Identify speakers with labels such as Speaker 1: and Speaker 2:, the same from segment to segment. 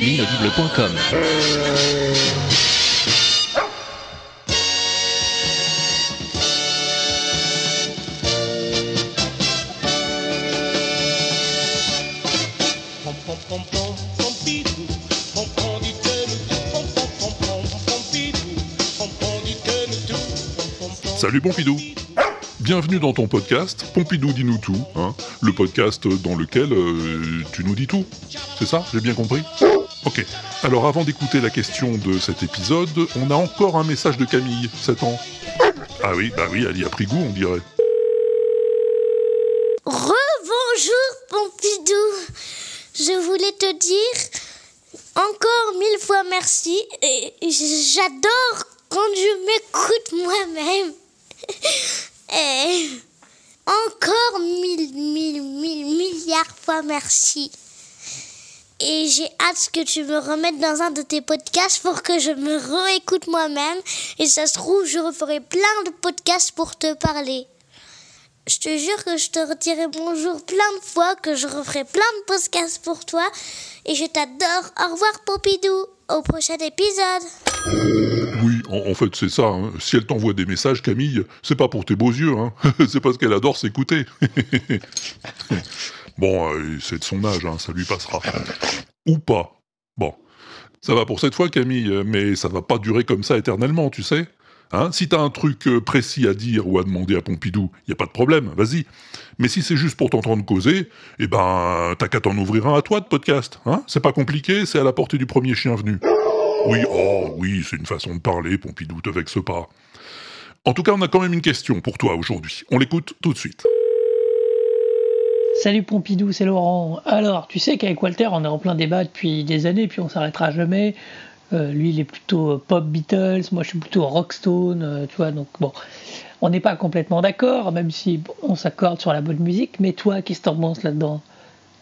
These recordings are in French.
Speaker 1: L'inaudible.com
Speaker 2: Salut Pompidou Bienvenue dans ton podcast, Pompidou dis-nous tout, hein, le podcast dans lequel euh, tu nous dis tout. C'est ça J'ai bien compris? Ok. Alors avant d'écouter la question de cet épisode, on a encore un message de Camille, 7 ans. Ah oui, bah oui, elle y a pris goût, on dirait.
Speaker 3: Rebonjour Pompidou. Je voulais te dire encore mille fois merci et j'adore quand je m'écoute moi-même. Et encore mille, mille, mille, milliards fois merci. Et j'ai hâte que tu me remettes dans un de tes podcasts pour que je me réécoute moi-même. Et ça se trouve, je referai plein de podcasts pour te parler. Je te jure que je te redirai bonjour plein de fois, que je referai plein de podcasts pour toi. Et je t'adore. Au revoir, Pompidou. Au prochain épisode.
Speaker 2: En, fait c'est ça. hein. Si elle t'envoie des messages, Camille, c'est pas pour tes beaux yeux, hein. c'est parce qu'elle adore s'écouter. bon, euh, c'est de son âge, hein, ça lui passera. Ou pas. Bon, ça va pour cette fois, Camille, mais ça va pas durer comme ça éternellement, tu sais. Hein si t'as un truc euh, précis à dire ou à demander à Pompidou, y a pas de problème, vas-y. Mais si c'est juste pour t'entendre causer, eh ben, t'as qu'à t'en ouvrir un à toi de podcast. Hein c'est pas compliqué, c'est à la portée du premier chien venu. Oui, oh oui, c'est une façon de parler, Pompidou, te vexe pas. En tout cas, on a quand même une question pour toi aujourd'hui. On l'écoute tout de suite.
Speaker 4: Salut Pompidou, c'est Laurent. Alors, tu sais qu'avec Walter, on est en plein débat depuis des années, puis on s'arrêtera jamais. Euh, lui, il est plutôt euh, pop Beatles, moi je suis plutôt rockstone, euh, tu vois, donc bon, on n'est pas complètement d'accord, même si on s'accorde sur la bonne musique, mais toi, qu'est-ce que t'en penses là-dedans?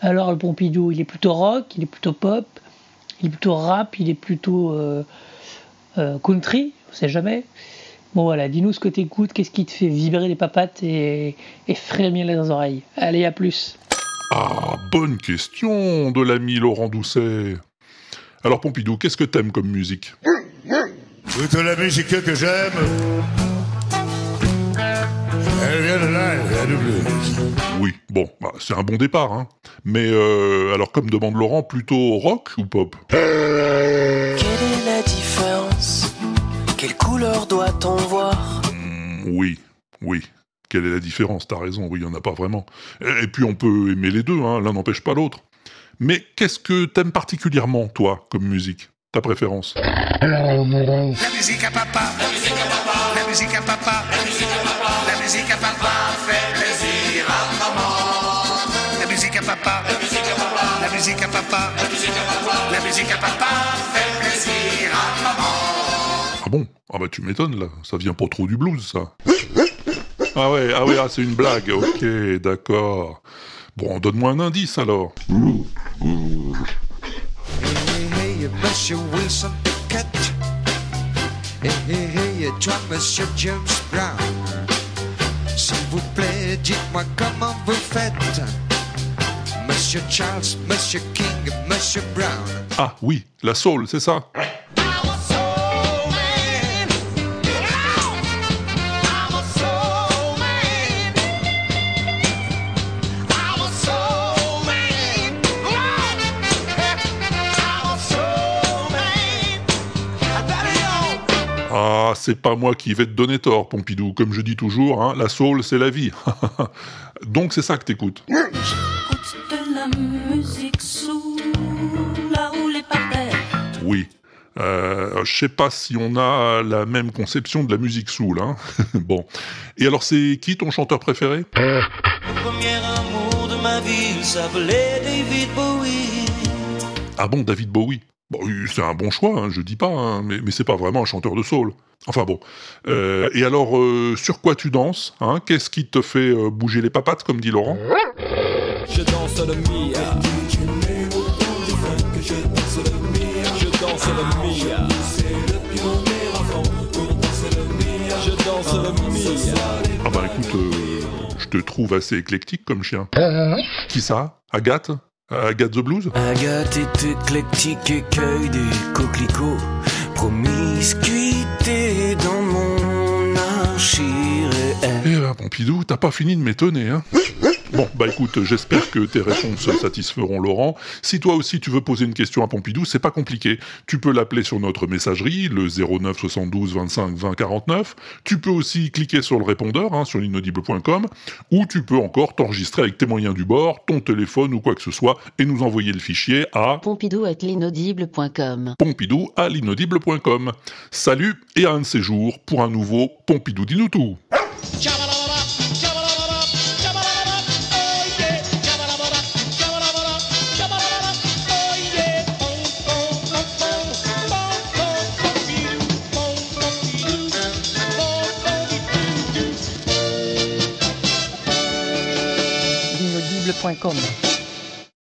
Speaker 4: Alors, le Pompidou, il est plutôt rock, il est plutôt pop, il est plutôt rap, il est plutôt euh, euh, country, on sait jamais. Bon voilà, dis-nous ce que t'écoutes, qu'est-ce qui te fait vibrer les papates et, et frémir les oreilles. Allez, à plus.
Speaker 2: Ah, bonne question de l'ami Laurent Doucet. Alors Pompidou, qu'est-ce que t'aimes comme musique?
Speaker 5: Toute la musique que j'aime, elle vient de là, elle vient du blues.
Speaker 2: Oui, bon, bah, c'est un bon départ, hein. Mais euh, alors comme demande Laurent, plutôt rock ou pop?
Speaker 6: Quelle est la différence? Quelle couleur doit-on voir?
Speaker 2: Hmm, Oui, oui. Quelle est la différence? T'as raison, oui, il n'y en a pas vraiment. Et, et puis on peut aimer les deux, hein, l'un n'empêche pas l'autre. Mais qu'est-ce que t'aimes particulièrement, toi, comme musique? Ta préférence?
Speaker 5: La musique à papa, la musique à papa, la musique à papa, la musique à papa, la musique à papa. Fait papa, la musique à papa, la musique à papa, la musique à papa, la musique à papa fait plaisir à maman.
Speaker 2: Ah bon? Ah bah tu m'étonnes, là. Ça vient pas trop du blues, ça. Ah ouais, ah ouais, ah, c'est une blague. Ok, d'accord. Bon, donne-moi un indice, alors.
Speaker 7: Hey, hey, Monsieur Wilson Pickett. Hey, hey, hey, toi, Monsieur James Brown. S'il vous plaît, dites-moi comment vous faites. Monsieur Charles, Monsieur King, Monsieur Brown.
Speaker 2: Ah oui, la soul, c'est ça Ah, c'est pas moi qui vais te donner tort, Pompidou. Comme je dis toujours, hein, la soul, c'est la vie. Donc c'est ça que t'écoutes. Oui. Euh, je sais pas si on a la même conception de la musique soul. Hein. bon. Et alors, c'est qui ton chanteur préféré?
Speaker 6: Le premier amour de ma vie il s'appelait David Bowie.
Speaker 2: Ah bon, David Bowie? Bon, c'est un bon choix, hein, je dis pas, hein, mais, mais c'est pas vraiment un chanteur de soul. Enfin bon. Euh, et alors, euh, sur quoi tu danses hein? Qu'est-ce qui te fait euh, bouger les papates, comme dit Laurent?
Speaker 8: Je danse le Mia. Je danse le Mia. Je danse le Mia.
Speaker 2: Ah bah écoute, euh, je te trouve assez éclectique comme chien. Qui ça? Agathe? Agathe the Blues?
Speaker 6: Agathe est éclectique, écueil des coquelicots. Promiscuité dans mon archi-réel.
Speaker 2: Eh ben Pompidou, t'as pas fini de m'étonner, hein Bon, bah écoute, j'espère que tes réponses satisferont Laurent. Si toi aussi tu veux poser une question à Pompidou, c'est pas compliqué. Tu peux l'appeler sur notre messagerie, le 09 72 25 20 49. Tu peux aussi cliquer sur le répondeur, hein, sur l'inaudible.com. Ou tu peux encore t'enregistrer avec tes moyens du bord, ton téléphone ou quoi que ce soit, et nous envoyer le fichier à
Speaker 9: Pompidou at l'inaudible.com.
Speaker 2: pompidou à l'inaudible.com. Salut et à un de ces jours pour un nouveau Pompidou dis-nous tout.
Speaker 4: L'inaudible.com.